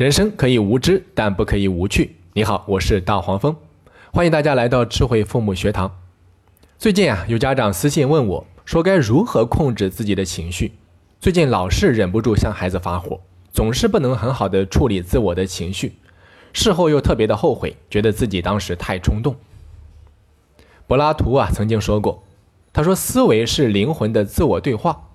人生可以无知，但不可以无趣。你好，我是大黄蜂，欢迎大家来到智慧父母学堂。最近啊，有家长私信问我，说该如何控制自己的情绪。最近老是忍不住向孩子发火，总是不能很好的处理自我的情绪，事后又特别的后悔，觉得自己当时太冲动。柏拉图啊曾经说过，他说思维是灵魂的自我对话，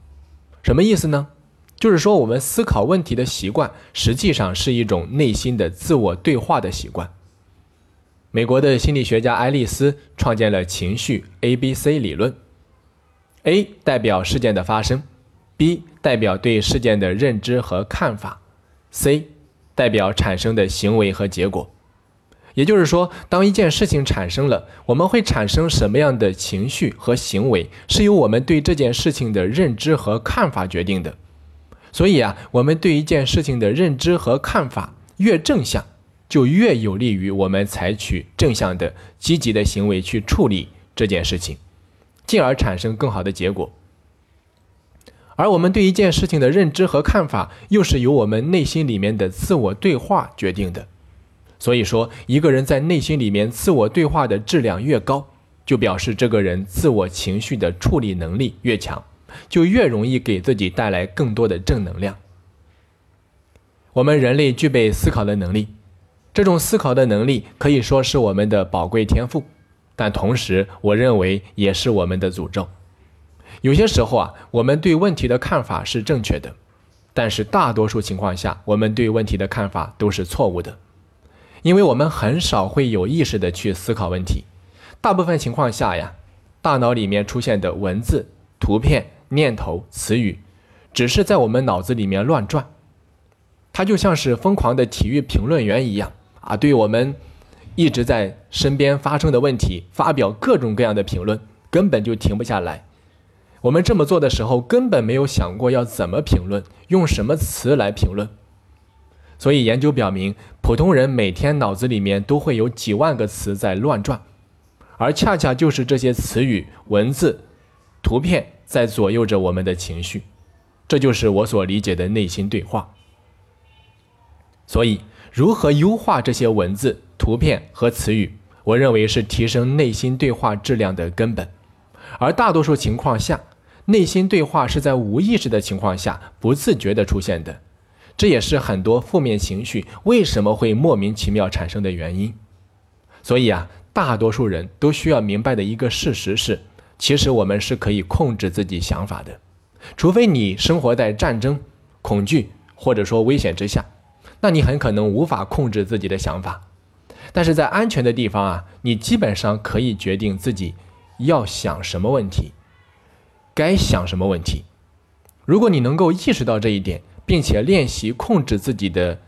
什么意思呢？就是说，我们思考问题的习惯，实际上是一种内心的自我对话的习惯。美国的心理学家爱丽丝创建了情绪 A B C 理论，A 代表事件的发生，B 代表对事件的认知和看法，C 代表产生的行为和结果。也就是说，当一件事情产生了，我们会产生什么样的情绪和行为，是由我们对这件事情的认知和看法决定的。所以啊，我们对一件事情的认知和看法越正向，就越有利于我们采取正向的、积极的行为去处理这件事情，进而产生更好的结果。而我们对一件事情的认知和看法，又是由我们内心里面的自我对话决定的。所以说，一个人在内心里面自我对话的质量越高，就表示这个人自我情绪的处理能力越强。就越容易给自己带来更多的正能量。我们人类具备思考的能力，这种思考的能力可以说是我们的宝贵天赋，但同时，我认为也是我们的诅咒。有些时候啊，我们对问题的看法是正确的，但是大多数情况下，我们对问题的看法都是错误的，因为我们很少会有意识的去思考问题。大部分情况下呀，大脑里面出现的文字、图片。念头、词语，只是在我们脑子里面乱转，它就像是疯狂的体育评论员一样啊，对我们一直在身边发生的问题发表各种各样的评论，根本就停不下来。我们这么做的时候，根本没有想过要怎么评论，用什么词来评论。所以研究表明，普通人每天脑子里面都会有几万个词在乱转，而恰恰就是这些词语、文字、图片。在左右着我们的情绪，这就是我所理解的内心对话。所以，如何优化这些文字、图片和词语，我认为是提升内心对话质量的根本。而大多数情况下，内心对话是在无意识的情况下不自觉的出现的，这也是很多负面情绪为什么会莫名其妙产生的原因。所以啊，大多数人都需要明白的一个事实是。其实我们是可以控制自己想法的，除非你生活在战争、恐惧或者说危险之下，那你很可能无法控制自己的想法。但是在安全的地方啊，你基本上可以决定自己要想什么问题，该想什么问题。如果你能够意识到这一点，并且练习控制自己的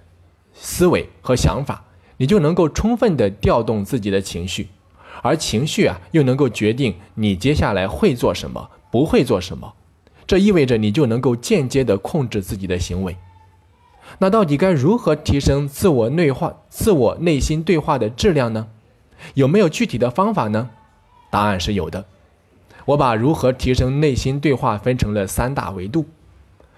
思维和想法，你就能够充分的调动自己的情绪。而情绪啊，又能够决定你接下来会做什么，不会做什么。这意味着你就能够间接的控制自己的行为。那到底该如何提升自我内化、自我内心对话的质量呢？有没有具体的方法呢？答案是有的。我把如何提升内心对话分成了三大维度。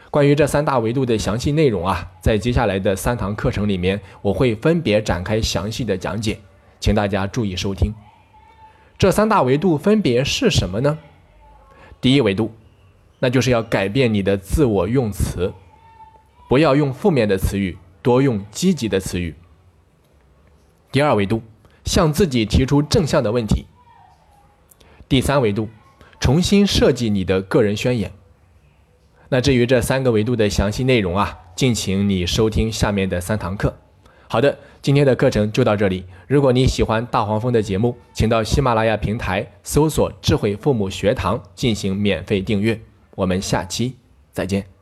关于这三大维度的详细内容啊，在接下来的三堂课程里面，我会分别展开详细的讲解，请大家注意收听。这三大维度分别是什么呢？第一维度，那就是要改变你的自我用词，不要用负面的词语，多用积极的词语。第二维度，向自己提出正向的问题。第三维度，重新设计你的个人宣言。那至于这三个维度的详细内容啊，敬请你收听下面的三堂课。好的，今天的课程就到这里。如果你喜欢大黄蜂的节目，请到喜马拉雅平台搜索“智慧父母学堂”进行免费订阅。我们下期再见。